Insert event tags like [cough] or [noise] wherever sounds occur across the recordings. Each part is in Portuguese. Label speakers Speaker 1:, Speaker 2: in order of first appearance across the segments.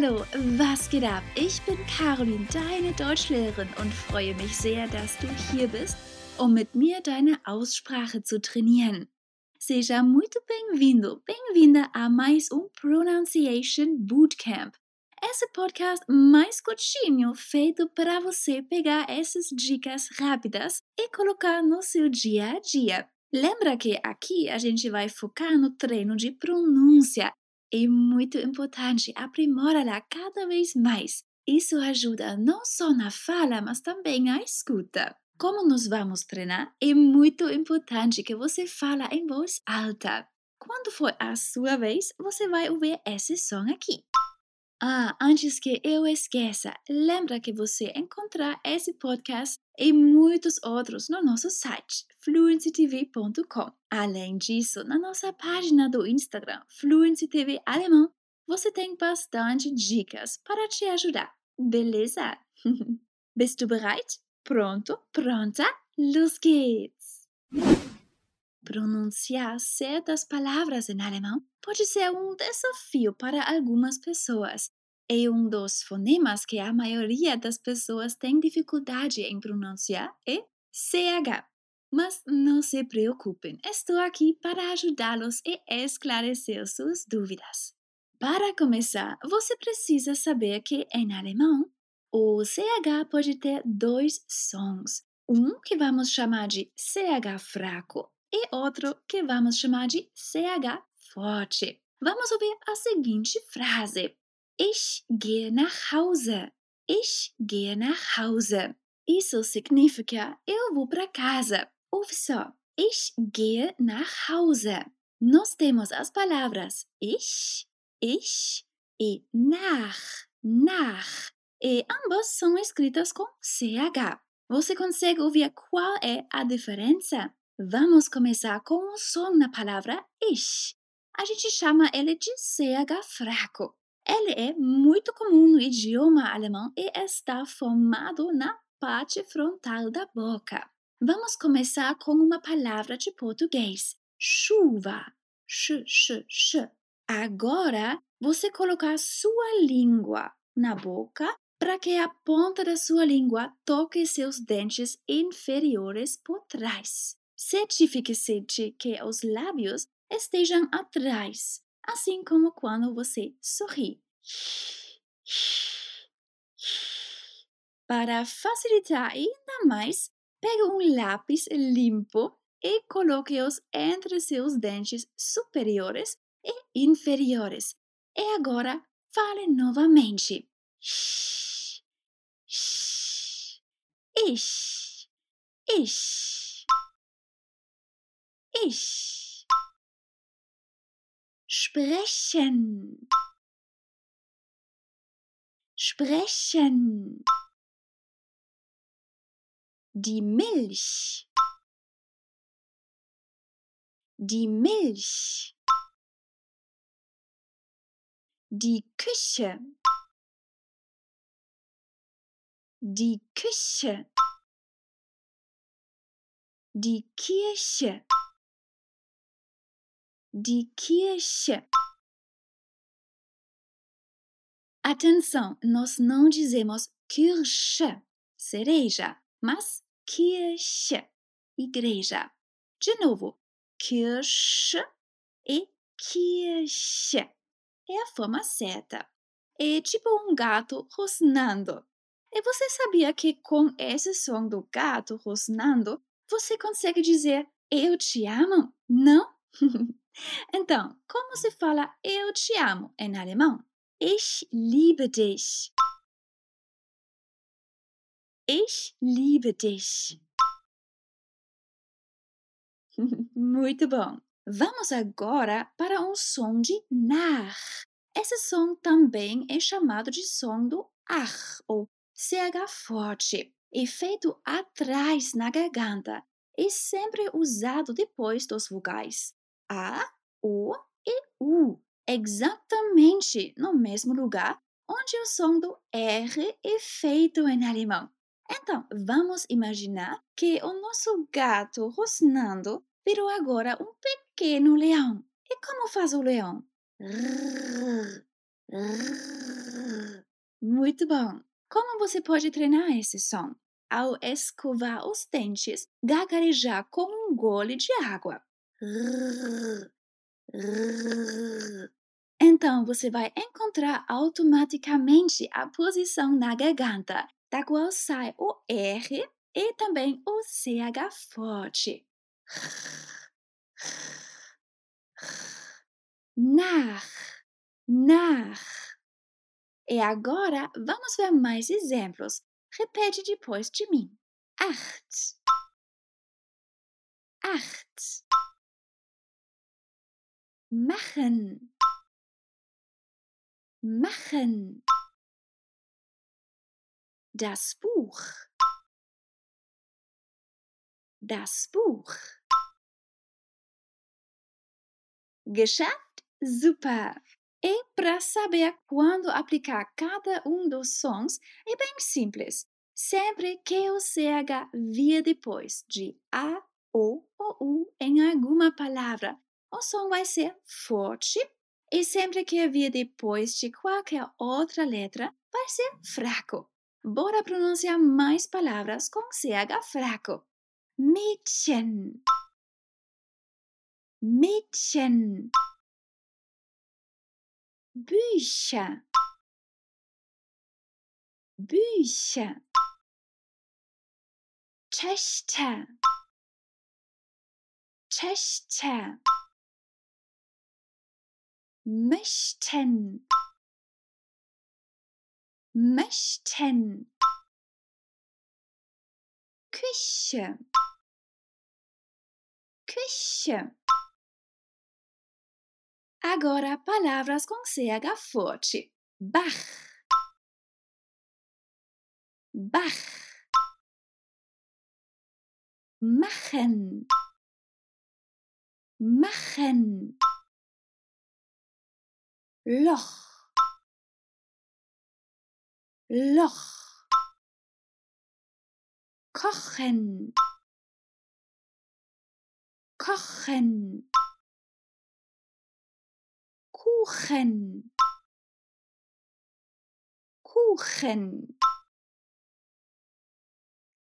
Speaker 1: Hallo, was geht ab? Ich bin Caroline, deine Deutschlehrerin und freue mich sehr, dass du hier bist, um mit mir deine Aussprache zu trainieren. Seja muito bem-vindo, bem-vinda a mais um Pronunciation Bootcamp. Esse podcast mais curtinho feito para você pegar essas dicas rápidas e colocar no seu dia a dia. Lembra que aqui a gente vai focar no treino de pronúncia é muito importante aprimorá-la cada vez mais. Isso ajuda não só na fala, mas também na escuta. Como nos vamos treinar, é muito importante que você fala em voz alta. Quando for a sua vez, você vai ouvir esse som aqui. Ah, antes que eu esqueça, lembra que você encontrar esse podcast e muitos outros no nosso site fluencytv.com. Além disso, na nossa página do Instagram, Fluency TV Alemão, você tem bastante dicas para te ajudar, beleza? [laughs] Bist du bereit? Pronto? Pronta? Los geht's! Pronunciar certas palavras em alemão pode ser um desafio para algumas pessoas. É um dos fonemas que a maioria das pessoas tem dificuldade em pronunciar é CH. Mas não se preocupem, estou aqui para ajudá-los e esclarecer suas dúvidas. Para começar, você precisa saber que em alemão o CH pode ter dois sons. Um que vamos chamar de CH fraco e outro que vamos chamar de CH forte. Vamos ouvir a seguinte frase: Ich gehe nach Hause. Ich gehe nach Hause. Isso significa eu vou para casa. Ouve só. Ich gehe nach Hause. Nós temos as palavras ich, ich e nach, nach. E ambas são escritas com CH. Você consegue ouvir qual é a diferença? Vamos começar com um som na palavra ich. A gente chama ele de CH fraco. Ele é muito comum no idioma alemão e está formado na parte frontal da boca. Vamos começar com uma palavra de português: chuva. Sh, sh, sh. Agora, você colocar sua língua na boca para que a ponta da sua língua toque seus dentes inferiores por trás. Certifique-se de que os lábios estejam atrás, assim como quando você sorri. Para facilitar ainda mais, pegue um lápis limpo e coloque-os entre seus dentes superiores e inferiores. E agora fale novamente. Ich, ich. Ich. Sprechen. Sprechen. Die Milch. Die Milch. Die Küche. Die Küche. Die Kirche die Kirche. Atenção, nós não dizemos Kirche, cereja, mas Kirche, igreja. De novo, Kirche e Kirche. É a forma certa. É tipo um gato rosnando. E você sabia que com esse som do gato rosnando, você consegue dizer eu te amo? Não? [laughs] Então, como se fala eu te amo em alemão? Ich liebe dich. Ich liebe dich. [laughs] Muito bom. Vamos agora para um som de nach. Esse som também é chamado de som do ach, ou CH forte, e feito atrás na garganta e sempre usado depois dos vogais. A, O e U, exatamente no mesmo lugar onde o som do R é feito em alemão. Então, vamos imaginar que o nosso gato rosnando virou agora um pequeno leão. E como faz o leão? Muito bom! Como você pode treinar esse som? Ao escovar os dentes, gagarejar como um gole de água. Então você vai encontrar automaticamente a posição na garganta, da qual sai o R e também o CH forte. Nach, nach. E agora vamos ver mais exemplos. Repete depois de mim. Acht, acht. Machen, machen. Das Buch, das Buch. Geschafft? Super! E para saber quando aplicar cada um dos sons é bem simples. Sempre que o CH vier depois de A, O ou U em alguma palavra, o som vai ser forte e sempre que vir depois de qualquer outra letra, vai ser fraco. Bora pronunciar mais palavras com CH fraco. Mädchen. Mädchen. Bücher. Bücher. Töchter. Töchter. Möchten. Möchten. Küche. Küche. Agora palavras com CH forte. Bach. Bach. Machen. Machen. Loch. Loch. Kochen. Kochen. Kuchen. Kuchen.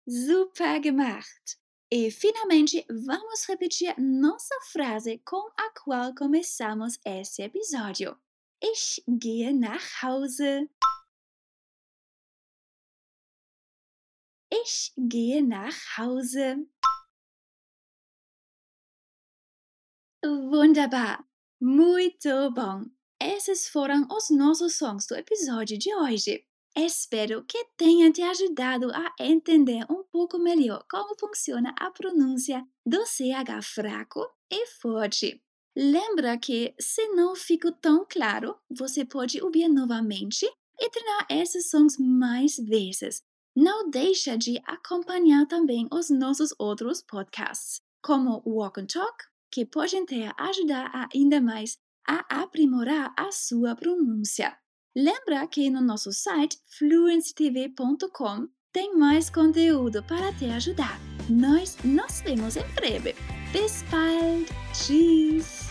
Speaker 1: Super gemacht! E finalmente vamos repetir nossa frase com a qual começamos este episódio. Ich gehe nach Hause. Ich gehe nach Hause. Wunderbar! Muito bom! Esses foram os nossos sons do episódio de hoje. Espero que tenha te ajudado a entender um pouco melhor como funciona a pronúncia do CH fraco e forte. Lembra que, se não ficou tão claro, você pode ouvir novamente e treinar esses sons mais vezes. Não deixa de acompanhar também os nossos outros podcasts, como Walk and Talk, que podem te ajudar ainda mais a aprimorar a sua pronúncia. Lembra que no nosso site fluencytv.com tem mais conteúdo para te ajudar. Nós nos vemos em breve. Bis bald. Tschüss.